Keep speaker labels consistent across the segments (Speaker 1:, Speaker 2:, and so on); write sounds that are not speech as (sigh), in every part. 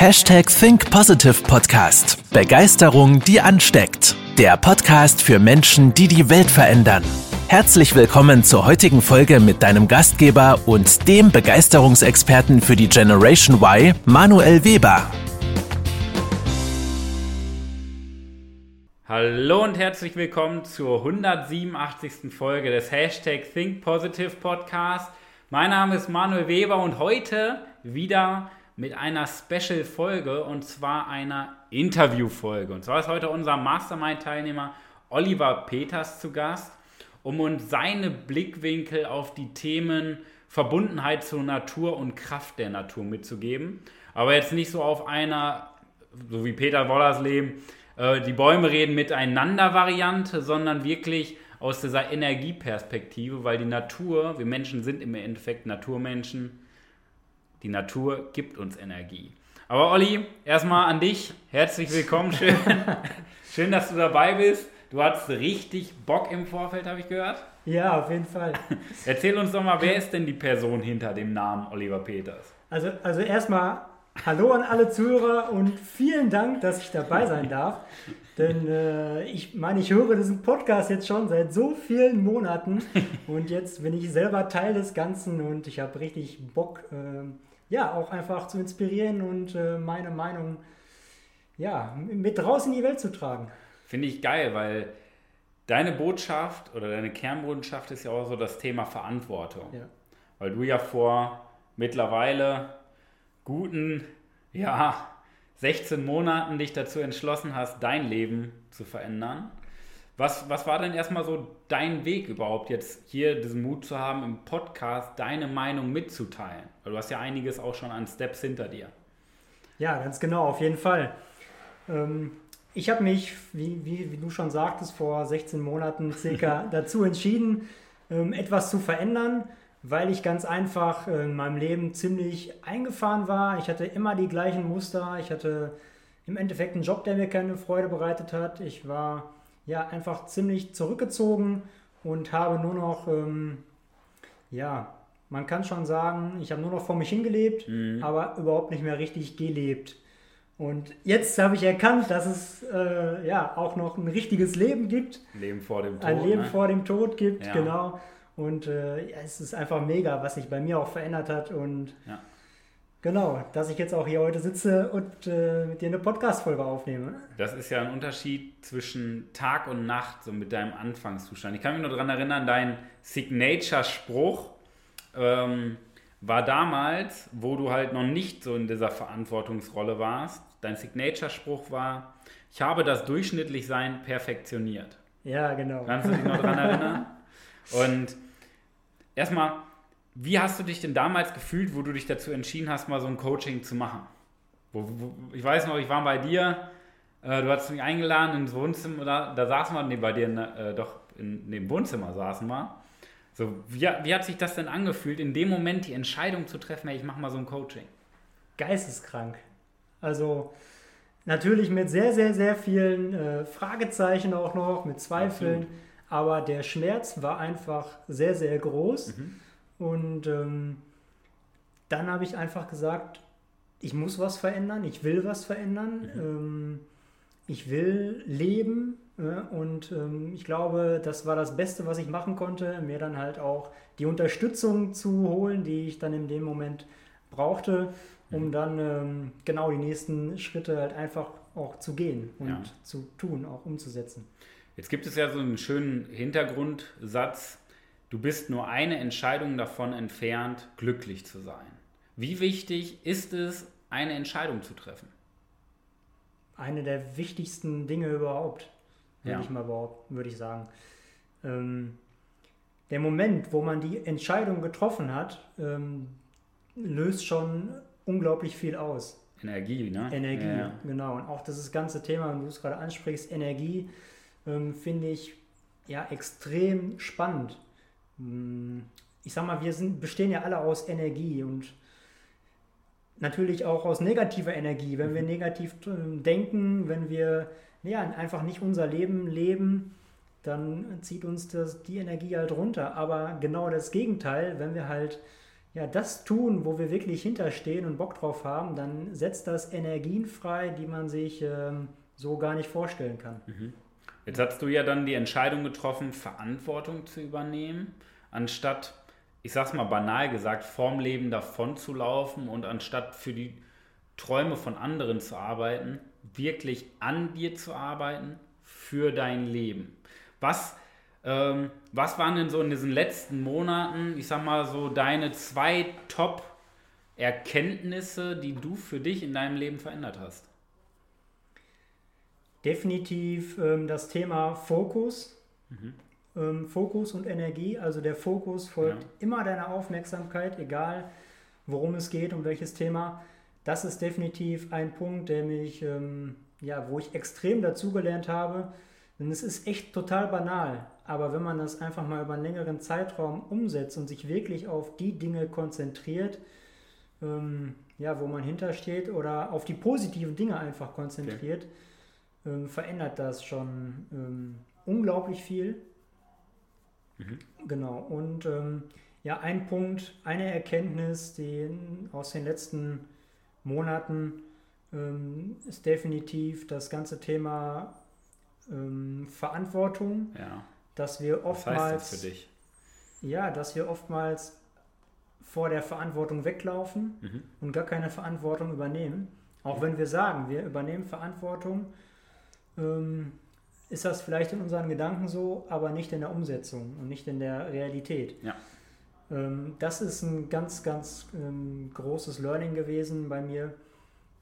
Speaker 1: Hashtag Think Positive Podcast. Begeisterung, die ansteckt. Der Podcast für Menschen, die die Welt verändern. Herzlich willkommen zur heutigen Folge mit deinem Gastgeber und dem Begeisterungsexperten für die Generation Y, Manuel Weber.
Speaker 2: Hallo und herzlich willkommen zur 187. Folge des Hashtag Think Positive Podcast. Mein Name ist Manuel Weber und heute wieder mit einer Special-Folge und zwar einer Interview-Folge. Und zwar ist heute unser Mastermind-Teilnehmer Oliver Peters zu Gast, um uns seine Blickwinkel auf die Themen Verbundenheit zur Natur und Kraft der Natur mitzugeben. Aber jetzt nicht so auf einer, so wie Peter Wollersleben, äh, die Bäume reden miteinander Variante, sondern wirklich aus dieser Energieperspektive, weil die Natur, wir Menschen sind im Endeffekt Naturmenschen, die Natur gibt uns Energie. Aber Olli, erstmal an dich. Herzlich willkommen. Schön, (laughs) schön, dass du dabei bist. Du hattest richtig Bock im Vorfeld, habe ich gehört.
Speaker 3: Ja, auf jeden Fall. (laughs)
Speaker 2: Erzähl uns doch mal, wer ist denn die Person hinter dem Namen Oliver Peters?
Speaker 3: Also, also erstmal Hallo an alle Zuhörer und vielen Dank, dass ich dabei sein darf. Denn äh, ich meine, ich höre diesen Podcast jetzt schon seit so vielen Monaten (laughs) und jetzt bin ich selber Teil des Ganzen und ich habe richtig Bock, äh, ja, auch einfach zu inspirieren und äh, meine Meinung ja, mit draußen in die Welt zu tragen.
Speaker 2: Finde ich geil, weil deine Botschaft oder deine Kernbotschaft ist ja auch so das Thema Verantwortung. Ja. Weil du ja vor mittlerweile guten, ja, 16 Monaten dich dazu entschlossen hast, dein Leben zu verändern. Was, was war denn erstmal so dein Weg überhaupt, jetzt hier diesen Mut zu haben, im Podcast deine Meinung mitzuteilen? Weil du hast ja einiges auch schon an Steps hinter dir.
Speaker 3: Ja, ganz genau, auf jeden Fall. Ähm, ich habe mich, wie, wie, wie, du schon sagtest, vor 16 Monaten circa (laughs) dazu entschieden, ähm, etwas zu verändern weil ich ganz einfach in meinem Leben ziemlich eingefahren war. Ich hatte immer die gleichen Muster. Ich hatte im Endeffekt einen Job, der mir keine Freude bereitet hat. Ich war ja einfach ziemlich zurückgezogen und habe nur noch, ähm, ja, man kann schon sagen, ich habe nur noch vor mich hingelebt, mhm. aber überhaupt nicht mehr richtig gelebt. Und jetzt habe ich erkannt, dass es äh, ja auch noch ein richtiges Leben gibt.
Speaker 2: Leben vor dem Tod.
Speaker 3: Ein Leben ne? vor dem Tod gibt, ja. genau. Und äh, ja, es ist einfach mega, was sich bei mir auch verändert hat. Und ja. Genau, dass ich jetzt auch hier heute sitze und äh, mit dir eine Podcast-Folge aufnehme.
Speaker 2: Das ist ja ein Unterschied zwischen Tag und Nacht, so mit deinem Anfangszustand. Ich kann mich nur daran erinnern, dein Signature-Spruch ähm, war damals, wo du halt noch nicht so in dieser Verantwortungsrolle warst. Dein Signature-Spruch war, ich habe das Durchschnittlichsein perfektioniert.
Speaker 3: Ja, genau.
Speaker 2: Kannst du dich noch daran erinnern? (laughs) Und erstmal, wie hast du dich denn damals gefühlt, wo du dich dazu entschieden hast, mal so ein Coaching zu machen? Wo, wo, ich weiß noch, ich war bei dir, äh, du hast mich eingeladen ins Wohnzimmer, da, da saßen wir, nee, bei dir, äh, doch, in, dem Wohnzimmer saßen wir. So, wie, wie hat sich das denn angefühlt, in dem Moment die Entscheidung zu treffen, hey, ich mache mal so ein Coaching?
Speaker 3: Geisteskrank. Also, natürlich mit sehr, sehr, sehr vielen äh, Fragezeichen auch noch, mit Zweifeln. Absolut. Aber der Schmerz war einfach sehr, sehr groß. Mhm. Und ähm, dann habe ich einfach gesagt, ich muss was verändern, ich will was verändern, mhm. ähm, ich will leben. Ja, und ähm, ich glaube, das war das Beste, was ich machen konnte, mir dann halt auch die Unterstützung zu holen, die ich dann in dem Moment brauchte, um mhm. dann ähm, genau die nächsten Schritte halt einfach auch zu gehen und ja. zu tun, auch umzusetzen.
Speaker 2: Jetzt gibt es ja so einen schönen Hintergrundsatz, du bist nur eine Entscheidung davon entfernt, glücklich zu sein. Wie wichtig ist es, eine Entscheidung zu treffen?
Speaker 3: Eine der wichtigsten Dinge überhaupt, würde ja. ich mal behaupten, würde ich sagen. Ähm, der Moment, wo man die Entscheidung getroffen hat, ähm, löst schon unglaublich viel aus.
Speaker 2: Energie, ne?
Speaker 3: Energie, ja. genau. Und auch das ganze Thema, wenn du es gerade ansprichst, Energie, ähm, finde ich ja extrem spannend. Ich sag mal, wir sind, bestehen ja alle aus Energie und natürlich auch aus negativer Energie. Wenn wir mhm. negativ ähm, denken, wenn wir ja, einfach nicht unser Leben leben, dann zieht uns das, die Energie halt runter. Aber genau das Gegenteil, wenn wir halt ja, das tun, wo wir wirklich hinterstehen und Bock drauf haben, dann setzt das Energien frei, die man sich ähm, so gar nicht vorstellen kann.
Speaker 2: Mhm. Jetzt hast du ja dann die Entscheidung getroffen, Verantwortung zu übernehmen, anstatt, ich sag's mal banal gesagt, vorm Leben davon zu laufen und anstatt für die Träume von anderen zu arbeiten, wirklich an dir zu arbeiten für dein Leben. Was ähm, was waren denn so in diesen letzten Monaten, ich sag mal so, deine zwei Top-Erkenntnisse, die du für dich in deinem Leben verändert hast?
Speaker 3: Definitiv ähm, das Thema Fokus. Mhm. Ähm, Fokus und Energie. Also der Fokus folgt ja. immer deiner Aufmerksamkeit, egal worum es geht, um welches Thema. Das ist definitiv ein Punkt, der mich, ähm, ja, wo ich extrem dazugelernt habe. Denn es ist echt total banal. Aber wenn man das einfach mal über einen längeren Zeitraum umsetzt und sich wirklich auf die Dinge konzentriert, ähm, ja, wo man hintersteht oder auf die positiven Dinge einfach konzentriert, okay. Ähm, verändert das schon ähm, unglaublich viel. Mhm. Genau. Und ähm, ja, ein Punkt, eine Erkenntnis, die aus den letzten Monaten ähm, ist definitiv das ganze Thema ähm, Verantwortung.
Speaker 2: Ja
Speaker 3: dass wir oftmals. Was heißt
Speaker 2: das für dich?
Speaker 3: Ja, dass wir oftmals vor der Verantwortung weglaufen mhm. und gar keine Verantwortung übernehmen. Auch wenn wir sagen, wir übernehmen Verantwortung, ist das vielleicht in unseren Gedanken so, aber nicht in der Umsetzung und nicht in der Realität.
Speaker 2: Ja.
Speaker 3: Ähm, das ist ein ganz, ganz ähm, großes Learning gewesen bei mir.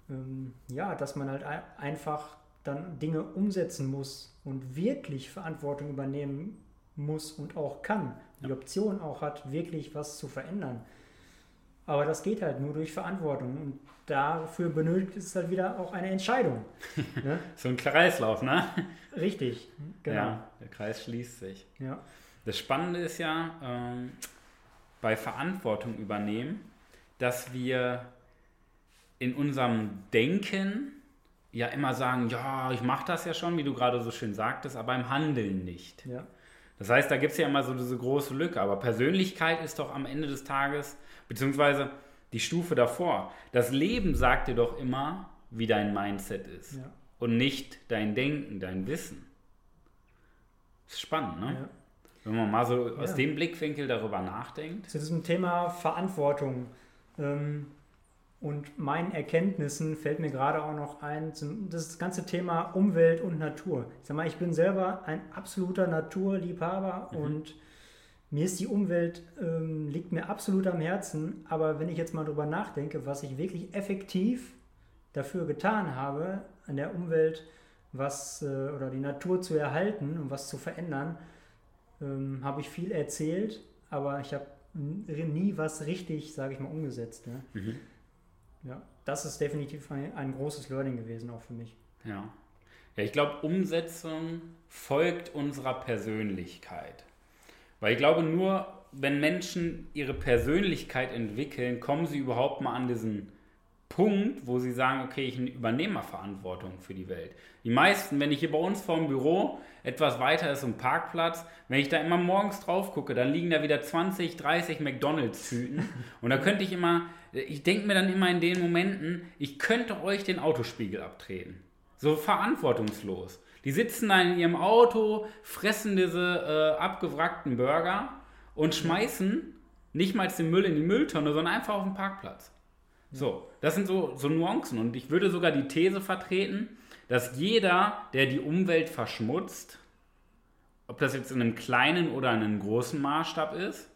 Speaker 3: Ähm, ja, dass man halt einfach dann Dinge umsetzen muss und wirklich Verantwortung übernehmen muss und auch kann, die Option auch hat, wirklich was zu verändern. Aber das geht halt nur durch Verantwortung und dafür benötigt es halt wieder auch eine Entscheidung. (laughs)
Speaker 2: Ne? so ein Kreislauf, ne?
Speaker 3: Richtig,
Speaker 2: genau. Ja, der Kreis schließt sich.
Speaker 3: Ja.
Speaker 2: Das Spannende ist ja, ähm, bei Verantwortung übernehmen, dass wir in unserem Denken ja immer sagen, ja, ich mache das ja schon, wie du gerade so schön sagtest, aber im Handeln nicht.
Speaker 3: Ja.
Speaker 2: Das heißt, da gibt es ja immer so diese große Lücke. Aber Persönlichkeit ist doch am Ende des Tages, beziehungsweise die Stufe davor. Das Leben sagt dir doch immer, wie dein Mindset ist.
Speaker 3: Ja.
Speaker 2: Und nicht dein Denken, dein Wissen. Das ist spannend, ne? Ja. Wenn man mal so aus dem Blickwinkel darüber nachdenkt.
Speaker 3: Zu diesem Thema Verantwortung. Ähm, und meinen Erkenntnissen fällt mir gerade auch noch ein, das ganze Thema Umwelt und Natur. Ich sag mal, ich bin selber ein absoluter Naturliebhaber mhm. und mir ist die Umwelt, ähm, liegt mir absolut am Herzen. Aber wenn ich jetzt mal drüber nachdenke, was ich wirklich effektiv dafür getan habe, an der Umwelt was äh, oder die Natur zu erhalten und was zu verändern, ähm, habe ich viel erzählt, aber ich habe nie was richtig, sage ich mal, umgesetzt. Ne? Mhm. Ja, das ist definitiv ein, ein großes Learning gewesen, auch für mich.
Speaker 2: Ja. Ja, ich glaube, Umsetzung folgt unserer Persönlichkeit. Weil ich glaube, nur wenn Menschen ihre Persönlichkeit entwickeln, kommen sie überhaupt mal an diesen Punkt, wo sie sagen, okay, ich übernehme mal Verantwortung für die Welt. Die meisten, wenn ich hier bei uns vor dem Büro, etwas weiter ist ein Parkplatz, wenn ich da immer morgens drauf gucke, dann liegen da wieder 20, 30 McDonalds-Tüten. (laughs) Und da könnte ich immer, ich denke mir dann immer in den Momenten, ich könnte euch den Autospiegel abtreten. So verantwortungslos. Die sitzen da in ihrem Auto, fressen diese äh, abgewrackten Burger und schmeißen nicht mal den Müll in die Mülltonne, sondern einfach auf den Parkplatz. So, das sind so, so Nuancen. Und ich würde sogar die These vertreten, dass jeder, der die Umwelt verschmutzt, ob das jetzt in einem kleinen oder in einem großen Maßstab ist,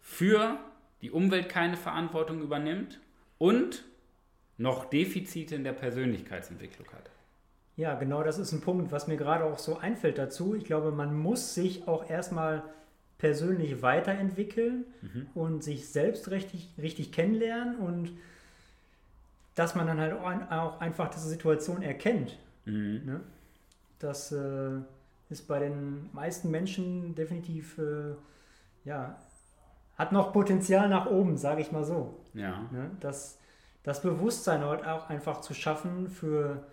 Speaker 2: für die Umwelt keine Verantwortung übernimmt und noch Defizite in der Persönlichkeitsentwicklung hat.
Speaker 3: Ja, genau das ist ein Punkt, was mir gerade auch so einfällt dazu. Ich glaube, man muss sich auch erstmal persönlich weiterentwickeln mhm. und sich selbst richtig, richtig kennenlernen und dass man dann halt auch einfach diese Situation erkennt. Mhm. Ne? Das äh, ist bei den meisten Menschen definitiv, äh, ja, hat noch Potenzial nach oben, sage ich mal so.
Speaker 2: Ja.
Speaker 3: Ne? Das, das Bewusstsein halt auch einfach zu schaffen für,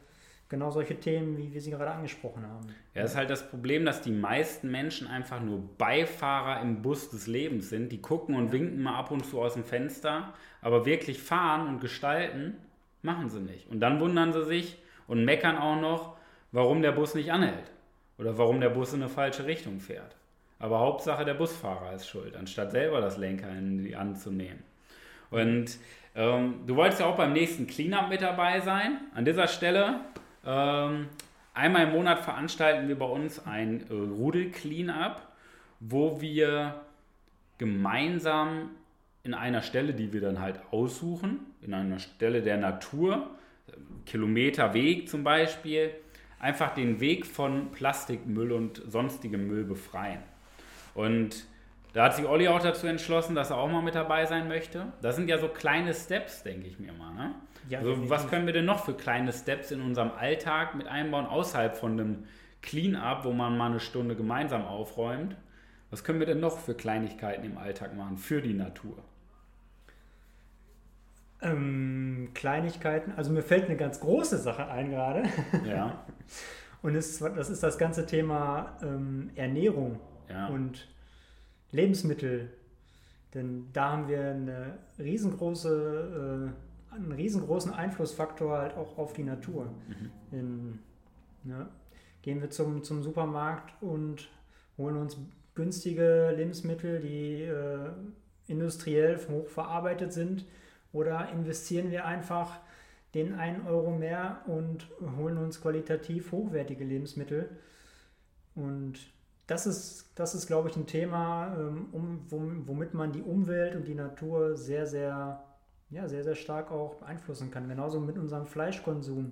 Speaker 3: genau solche Themen, wie wir sie gerade angesprochen haben.
Speaker 2: Ja, das ist halt das Problem, dass die meisten Menschen einfach nur Beifahrer im Bus des Lebens sind. Die gucken und winken mal ab und zu aus dem Fenster, aber wirklich fahren und gestalten machen sie nicht. Und dann wundern sie sich und meckern auch noch, warum der Bus nicht anhält oder warum der Bus in eine falsche Richtung fährt. Aber Hauptsache der Busfahrer ist schuld, anstatt selber das Lenker in die Hand zu nehmen. Und ähm, du wolltest ja auch beim nächsten Cleanup mit dabei sein. An dieser Stelle einmal im Monat veranstalten wir bei uns ein äh, Rudel-Cleanup, wo wir gemeinsam in einer Stelle, die wir dann halt aussuchen, in einer Stelle der Natur, Kilometer Weg zum Beispiel, einfach den Weg von Plastikmüll und sonstigem Müll befreien. Und da hat sich Olli auch dazu entschlossen, dass er auch mal mit dabei sein möchte. Das sind ja so kleine Steps, denke ich mir mal. Ne? Ja, also, was können wir denn noch für kleine Steps in unserem Alltag mit einbauen, außerhalb von einem Clean-up, wo man mal eine Stunde gemeinsam aufräumt? Was können wir denn noch für Kleinigkeiten im Alltag machen für die Natur?
Speaker 3: Ähm, Kleinigkeiten, also mir fällt eine ganz große Sache ein gerade. Ja. (laughs) Und es, das ist das ganze Thema ähm, Ernährung ja. und Lebensmittel. Denn da haben wir eine riesengroße, äh, einen riesengroßen Einflussfaktor halt auch auf die Natur. Mhm. In, ne, gehen wir zum, zum Supermarkt und holen uns günstige Lebensmittel, die äh, industriell hochverarbeitet sind, oder investieren wir einfach den einen Euro mehr und holen uns qualitativ hochwertige Lebensmittel. Und das ist, das ist glaube ich, ein Thema, ähm, um, womit man die Umwelt und die Natur sehr, sehr, ja, sehr, sehr stark auch beeinflussen kann. Genauso mit unserem Fleischkonsum.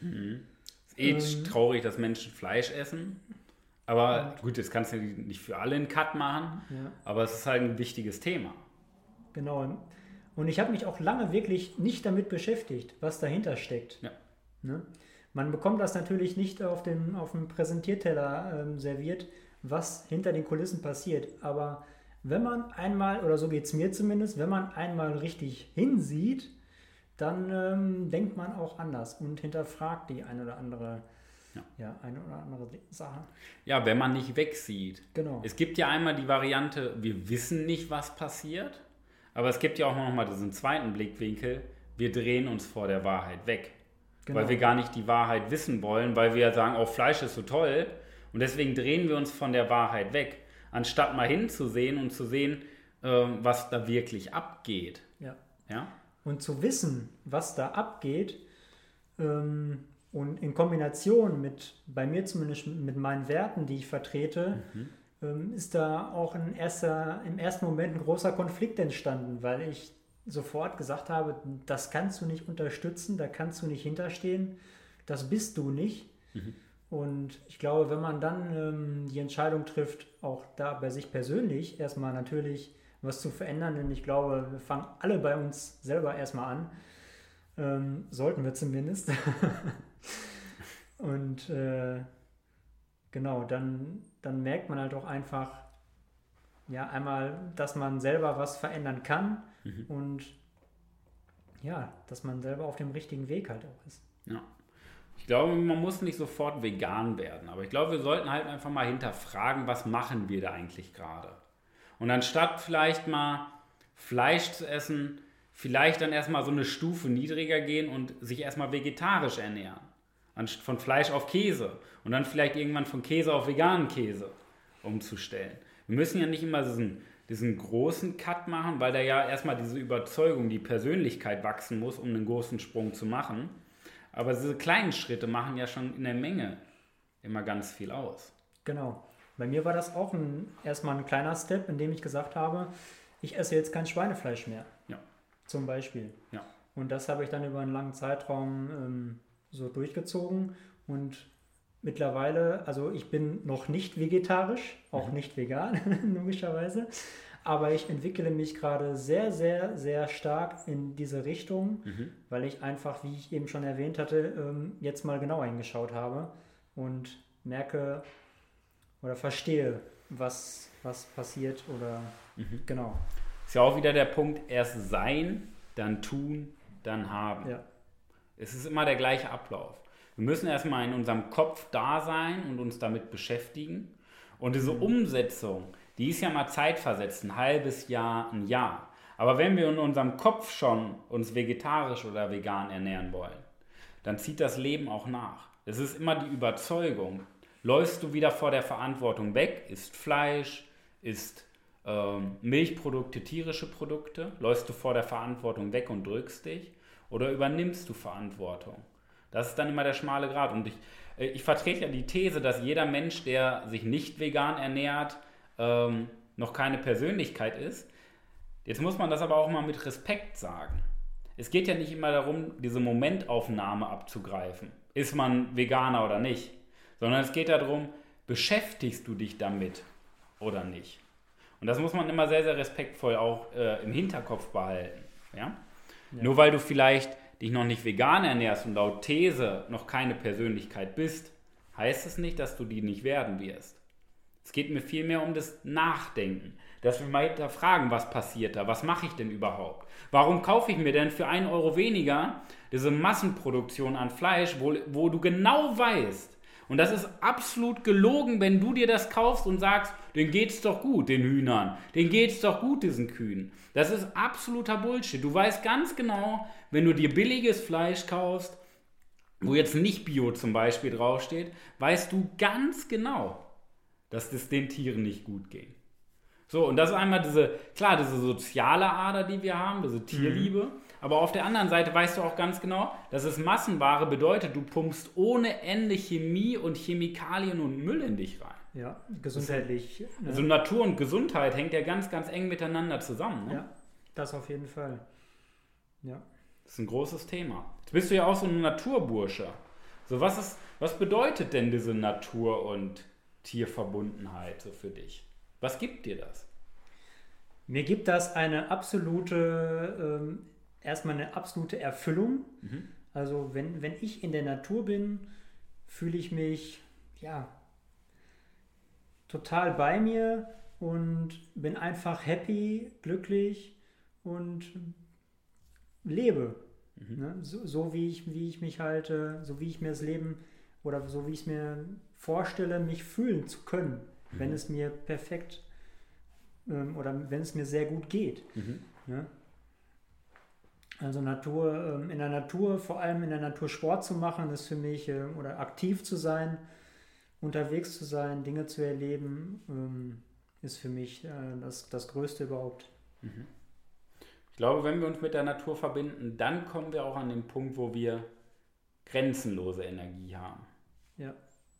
Speaker 2: Mhm. Ist eh ähm, traurig, dass Menschen Fleisch essen. Aber gut, das kannst du nicht für alle einen Cut machen, ja. aber es ist halt ein wichtiges Thema.
Speaker 3: Genau. Und ich habe mich auch lange wirklich nicht damit beschäftigt, was dahinter steckt. Ja. Ne? Man bekommt das natürlich nicht auf dem, auf dem Präsentierteller ähm, serviert, was hinter den Kulissen passiert. Aber wenn man einmal, oder so geht es mir zumindest, wenn man einmal richtig hinsieht, dann ähm, denkt man auch anders und hinterfragt die eine oder andere ja. ja, eine oder andere Sache.
Speaker 2: Ja, wenn man nicht wegsieht. Genau. Es gibt ja einmal die Variante, wir wissen nicht, was passiert. Aber es gibt ja auch noch mal diesen zweiten Blickwinkel, wir drehen uns vor der Wahrheit weg. Genau. Weil wir gar nicht die Wahrheit wissen wollen, weil wir sagen, oh, Fleisch ist so toll. Und deswegen drehen wir uns von der Wahrheit weg, anstatt mal hinzusehen und zu sehen, äh, was da wirklich abgeht.
Speaker 3: Ja. ja. Und zu wissen, was da abgeht, ähm, und in Kombination mit, bei mir zumindest mit meinen Werten, die ich vertrete, mhm ähm, ist da auch in erster, im ersten Moment ein großer Konflikt entstanden, weil ich sofort gesagt habe, das kannst du nicht unterstützen, da kannst du nicht hinterstehen, das bist du nicht. Mhm. Und ich glaube, wenn man dann ähm, die Entscheidung trifft, auch da bei sich persönlich erstmal natürlich was zu verändern, denn ich glaube, wir fangen alle bei uns selber erstmal an, ähm, sollten wir zumindest. (laughs) Und äh, genau, dann dann merkt man halt auch einfach, ja, einmal, dass man selber was verändern kann mhm. und ja, dass man selber auf dem richtigen Weg halt auch ist.
Speaker 2: Ja. Ich glaube, man muss nicht sofort vegan werden, aber ich glaube, wir sollten halt einfach mal hinterfragen, was machen wir da eigentlich gerade? Und anstatt vielleicht mal Fleisch zu essen, vielleicht dann erstmal so eine Stufe niedriger gehen und sich erstmal vegetarisch ernähren von Fleisch auf Käse und dann vielleicht irgendwann von Käse auf veganen Käse umzustellen. Wir müssen ja nicht immer diesen, diesen großen Cut machen, weil da ja erstmal diese Überzeugung, die Persönlichkeit wachsen muss, um einen großen Sprung zu machen. Aber diese kleinen Schritte machen ja schon in der Menge immer ganz viel aus.
Speaker 3: Genau. Bei mir war das auch ein, erstmal ein kleiner Step, in dem ich gesagt habe, ich esse jetzt kein Schweinefleisch mehr. Ja. Zum Beispiel. Ja. Und das habe ich dann über einen langen Zeitraum ähm, so durchgezogen und mittlerweile, also ich bin noch nicht vegetarisch, auch mhm. nicht vegan, (laughs) logischerweise, aber ich entwickle mich gerade sehr, sehr, sehr stark in diese Richtung, mhm. weil ich einfach, wie ich eben schon erwähnt hatte, ähm, jetzt mal genauer hingeschaut habe und merke oder verstehe, was, was passiert oder mhm. genau.
Speaker 2: Ist ja auch wieder der Punkt, erst sein, dann tun, dann haben. Ja. Es ist immer der gleiche Ablauf. Wir müssen erstmal in unserem Kopf da sein und uns damit beschäftigen. Und diese Umsetzung, die ist ja mal zeitversetzt, ein halbes Jahr, ein Jahr. Aber wenn wir in unserem Kopf schon uns vegetarisch oder vegan ernähren wollen, dann zieht das Leben auch nach. Es ist immer die Überzeugung. Läufst du wieder vor der Verantwortung weg, isst Fleisch, isst ähm, Milchprodukte, tierische Produkte, läufst du vor der Verantwortung weg und drückst dich oder übernimmst du Verantwortung? Das ist dann immer der schmale Grad. Und ich, äh, ich vertrete ja die These, dass jeder Mensch, der sich nicht vegan ernährt, ähm, noch keine Persönlichkeit ist. Jetzt muss man das aber auch mal mit Respekt sagen. Es geht ja nicht immer darum, diese Momentaufnahme abzugreifen. Ist man Veganer oder nicht? Sondern es geht darum, beschäftigst du dich damit oder nicht? Und das muss man immer sehr, sehr respektvoll auch äh, im Hinterkopf behalten. Ja? ja? Nur weil du vielleicht dich noch nicht vegan ernährst und laut These noch keine Persönlichkeit bist, heißt es nicht, dass du die nicht werden wirst. Es geht mir vielmehr um das Nachdenken dass wir mal hinterfragen, was passiert da, was mache ich denn überhaupt? Warum kaufe ich mir denn für einen Euro weniger diese Massenproduktion an Fleisch, wo, wo du genau weißt, und das ist absolut gelogen, wenn du dir das kaufst und sagst, denen geht's doch gut, den Hühnern, denen geht's doch gut, diesen Kühen. Das ist absoluter Bullshit. Du weißt ganz genau, wenn du dir billiges Fleisch kaufst, wo jetzt nicht Bio zum Beispiel draufsteht, weißt du ganz genau, dass es den Tieren nicht gut geht. So, und das ist einmal diese, klar, diese soziale Ader, die wir haben, diese Tierliebe. Mhm. Aber auf der anderen Seite weißt du auch ganz genau, dass es Massenware bedeutet, du pumpst ohne Ende Chemie und Chemikalien und Müll in dich rein.
Speaker 3: Ja, gesundheitlich.
Speaker 2: Das, ne? Also Natur und Gesundheit hängt ja ganz, ganz eng miteinander zusammen. Ne?
Speaker 3: Ja, das auf jeden Fall. Ja.
Speaker 2: Das ist ein großes Thema. Jetzt bist du ja auch so ein Naturbursche. So, was, ist, was bedeutet denn diese Natur- und Tierverbundenheit so für dich? Was gibt dir das?
Speaker 3: Mir gibt das eine absolute, ähm, erstmal eine absolute Erfüllung. Mhm. Also wenn, wenn ich in der Natur bin, fühle ich mich, ja, total bei mir und bin einfach happy, glücklich und lebe. Mhm. Ne? So, so, wie, ich, wie ich mich halte, so wie ich mir das Leben oder so wie ich es mir vorstelle, mich fühlen zu können wenn es mir perfekt ähm, oder wenn es mir sehr gut geht. Mhm. Ne? Also Natur, ähm, in der Natur, vor allem in der Natur Sport zu machen, ist für mich, äh, oder aktiv zu sein, unterwegs zu sein, Dinge zu erleben, ähm, ist für mich äh, das, das Größte überhaupt. Mhm.
Speaker 2: Ich glaube, wenn wir uns mit der Natur verbinden, dann kommen wir auch an den Punkt, wo wir grenzenlose Energie haben. Ja.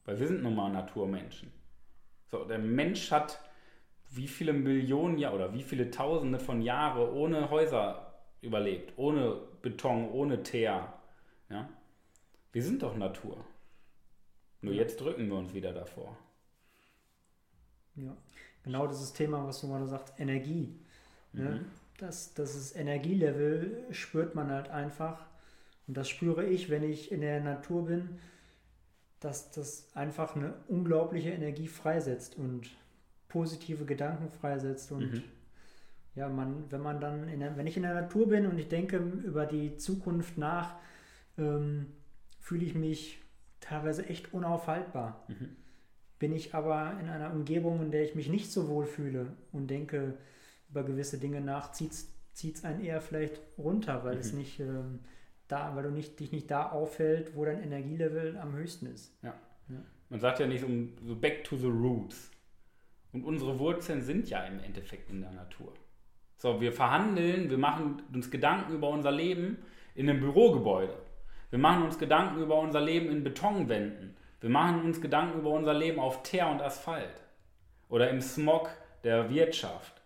Speaker 2: Weil wir sind nun mal Naturmenschen. So, der Mensch hat wie viele Millionen Jahre oder wie viele Tausende von Jahren ohne Häuser überlebt, ohne Beton, ohne Teer. Ja? Wir sind doch Natur. Nur jetzt drücken wir uns wieder davor.
Speaker 3: Ja, genau dieses Thema, was du gerade sagst, Energie. Ne? Mhm. Das, das ist Energielevel, spürt man halt einfach. Und das spüre ich, wenn ich in der Natur bin dass das einfach eine unglaubliche Energie freisetzt und positive Gedanken freisetzt und mhm. ja, man, wenn man dann, der, wenn ich in der Natur bin und ich denke über die Zukunft nach, ähm, fühle ich mich teilweise echt unaufhaltbar. Mhm. Bin ich aber in einer Umgebung, in der ich mich nicht so wohl fühle und denke über gewisse Dinge nach, zieht es einen eher vielleicht runter, weil mhm. es nicht ähm, da, weil du nicht, dich nicht da auffällt, wo dein Energielevel am höchsten ist.
Speaker 2: Ja. ja. Man sagt ja nicht um so back to the roots. Und unsere Wurzeln sind ja im Endeffekt in der Natur. So, wir verhandeln, wir machen uns Gedanken über unser Leben in einem Bürogebäude. Wir machen uns Gedanken über unser Leben in Betonwänden. Wir machen uns Gedanken über unser Leben auf Teer und Asphalt. Oder im Smog der Wirtschaft.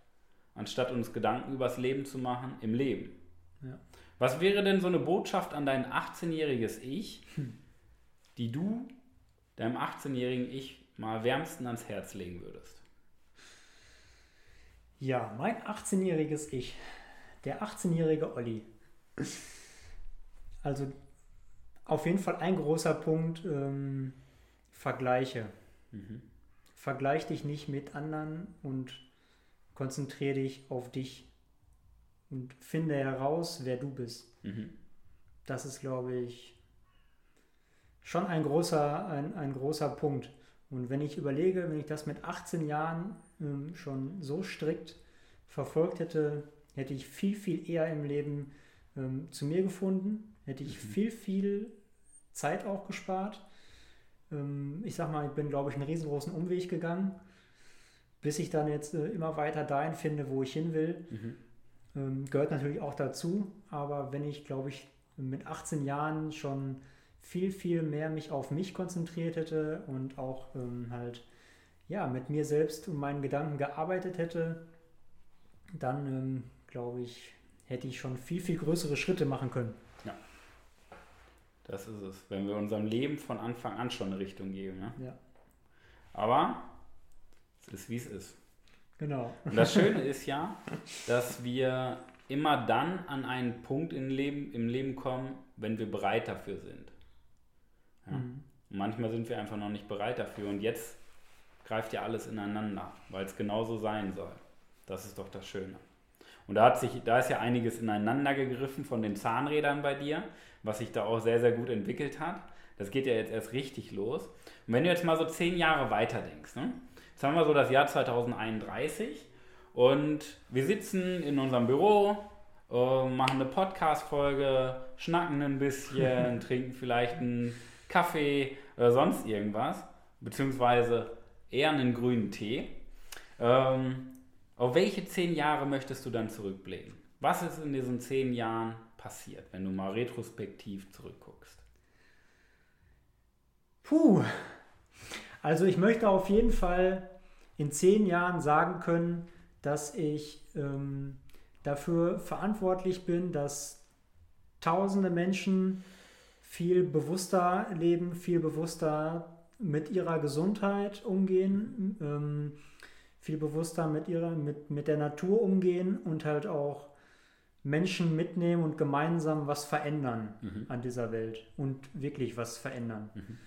Speaker 2: Anstatt uns Gedanken über das Leben zu machen im Leben. Ja. Was wäre denn so eine Botschaft an dein 18-jähriges Ich, die du deinem 18-jährigen Ich mal wärmsten ans Herz legen würdest?
Speaker 3: Ja, mein 18-jähriges Ich, der 18-jährige Olli. Also auf jeden Fall ein großer Punkt, ähm, Vergleiche. Mhm. Vergleich dich nicht mit anderen und konzentriere dich auf dich und finde heraus, wer du bist. Mhm. Das ist, glaube ich, schon ein großer, ein, ein großer Punkt. Und wenn ich überlege, wenn ich das mit 18 Jahren ähm, schon so strikt verfolgt hätte, hätte ich viel, viel eher im Leben ähm, zu mir gefunden, hätte ich mhm. viel, viel Zeit auch gespart. Ähm, ich sag mal, ich bin, glaube ich, einen riesengroßen Umweg gegangen, bis ich dann jetzt äh, immer weiter dahin finde, wo ich hin will. Mhm. Ähm, gehört natürlich auch dazu, aber wenn ich, glaube ich, mit 18 Jahren schon viel, viel mehr mich auf mich konzentriert hätte und auch ähm, halt ja, mit mir selbst und meinen Gedanken gearbeitet hätte, dann ähm, glaube ich, hätte ich schon viel, viel größere Schritte machen können. Ja.
Speaker 2: Das ist es. Wenn wir unserem Leben von Anfang an schon eine Richtung geben. Ne? Ja. Aber es ist, wie es ist.
Speaker 3: Genau.
Speaker 2: Und das Schöne ist ja, (laughs) dass wir immer dann an einen Punkt im Leben, im Leben kommen, wenn wir bereit dafür sind. Ja? Mhm. Manchmal sind wir einfach noch nicht bereit dafür und jetzt greift ja alles ineinander, weil es genauso sein soll. Das ist doch das Schöne. Und da, hat sich, da ist ja einiges ineinander gegriffen von den Zahnrädern bei dir, was sich da auch sehr, sehr gut entwickelt hat. Das geht ja jetzt erst richtig los. Und wenn du jetzt mal so zehn Jahre weiter denkst, ne? Jetzt haben wir so das Jahr 2031 und wir sitzen in unserem Büro, äh, machen eine Podcast-Folge, schnacken ein bisschen, (laughs) trinken vielleicht einen Kaffee oder sonst irgendwas, beziehungsweise eher einen grünen Tee. Ähm, auf welche zehn Jahre möchtest du dann zurückblicken? Was ist in diesen zehn Jahren passiert, wenn du mal retrospektiv zurückguckst?
Speaker 3: Puh. Also ich möchte auf jeden Fall in zehn Jahren sagen können, dass ich ähm, dafür verantwortlich bin, dass tausende Menschen viel bewusster leben, viel bewusster mit ihrer Gesundheit umgehen, ähm, viel bewusster mit, ihrer, mit, mit der Natur umgehen und halt auch Menschen mitnehmen und gemeinsam was verändern mhm. an dieser Welt und wirklich was verändern. Mhm.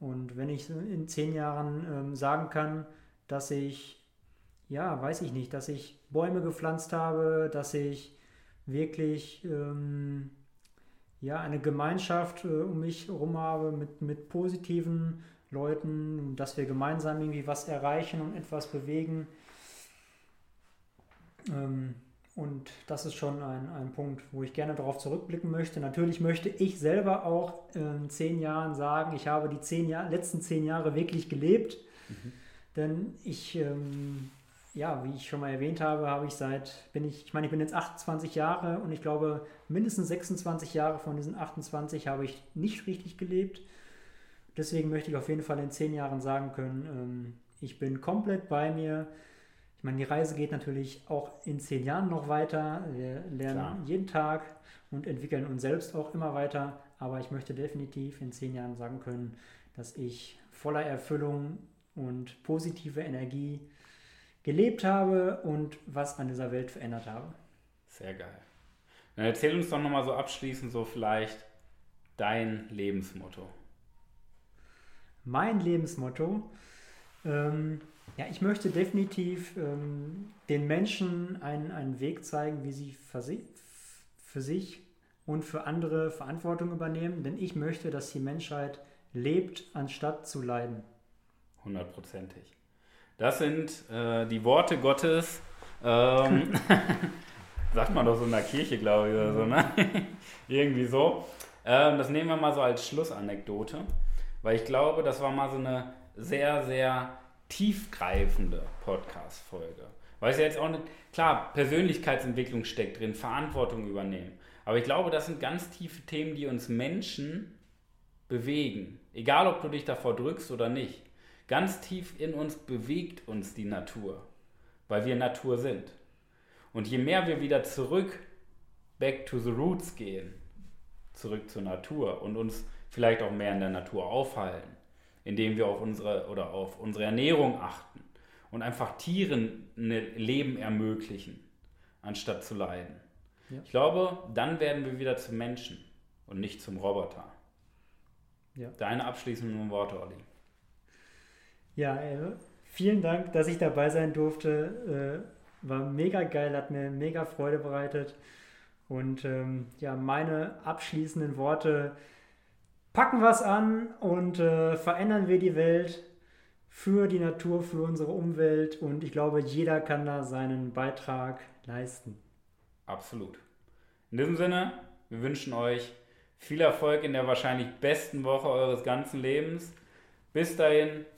Speaker 3: Und wenn ich in zehn Jahren ähm, sagen kann, dass ich, ja, weiß ich nicht, dass ich Bäume gepflanzt habe, dass ich wirklich ähm, ja, eine Gemeinschaft äh, um mich herum habe mit, mit positiven Leuten, dass wir gemeinsam irgendwie was erreichen und etwas bewegen. Ähm, und das ist schon ein, ein Punkt, wo ich gerne darauf zurückblicken möchte. Natürlich möchte ich selber auch in zehn Jahren sagen, ich habe die zehn Jahr, letzten zehn Jahre wirklich gelebt. Mhm. Denn ich, ähm, ja, wie ich schon mal erwähnt habe, habe ich seit, bin ich, ich meine, ich bin jetzt 28 Jahre und ich glaube, mindestens 26 Jahre von diesen 28 habe ich nicht richtig gelebt. Deswegen möchte ich auf jeden Fall in zehn Jahren sagen können, ähm, ich bin komplett bei mir. Ich meine, die Reise geht natürlich auch in zehn Jahren noch weiter. Wir lernen Klar. jeden Tag und entwickeln uns selbst auch immer weiter. Aber ich möchte definitiv in zehn Jahren sagen können, dass ich voller Erfüllung und positive Energie gelebt habe und was an dieser Welt verändert habe.
Speaker 2: Sehr geil. Dann erzähl uns doch nochmal so abschließend so vielleicht dein Lebensmotto
Speaker 3: mein Lebensmotto. Ähm, ja, ich möchte definitiv ähm, den Menschen einen, einen Weg zeigen, wie sie für, sie, für sich und für andere Verantwortung übernehmen, denn ich möchte, dass die Menschheit lebt, anstatt zu leiden.
Speaker 2: Hundertprozentig. Das sind äh, die Worte Gottes. Ähm, (laughs) sagt man doch so in der Kirche, glaube ich, oder so, ne? (laughs) Irgendwie so. Ähm, das nehmen wir mal so als Schlussanekdote. Weil ich glaube, das war mal so eine sehr, sehr tiefgreifende Podcast-Folge. Weil es ja jetzt auch nicht, klar, Persönlichkeitsentwicklung steckt drin, Verantwortung übernehmen. Aber ich glaube, das sind ganz tiefe Themen, die uns Menschen bewegen. Egal, ob du dich davor drückst oder nicht. Ganz tief in uns bewegt uns die Natur, weil wir Natur sind. Und je mehr wir wieder zurück, back to the roots gehen, zurück zur Natur und uns vielleicht auch mehr in der Natur aufhalten, indem wir auf unsere oder auf unsere Ernährung achten und einfach Tieren ein Leben ermöglichen, anstatt zu leiden. Ja. Ich glaube, dann werden wir wieder zum Menschen und nicht zum Roboter. Ja. Deine abschließenden Worte, Olli.
Speaker 3: Ja, äh, vielen Dank, dass ich dabei sein durfte. Äh, war mega geil, hat mir mega Freude bereitet. Und ähm, ja, meine abschließenden Worte packen was an und äh, verändern wir die Welt für die Natur, für unsere Umwelt und ich glaube, jeder kann da seinen Beitrag leisten.
Speaker 2: Absolut. In diesem Sinne, wir wünschen euch viel Erfolg in der wahrscheinlich besten Woche eures ganzen Lebens. Bis dahin,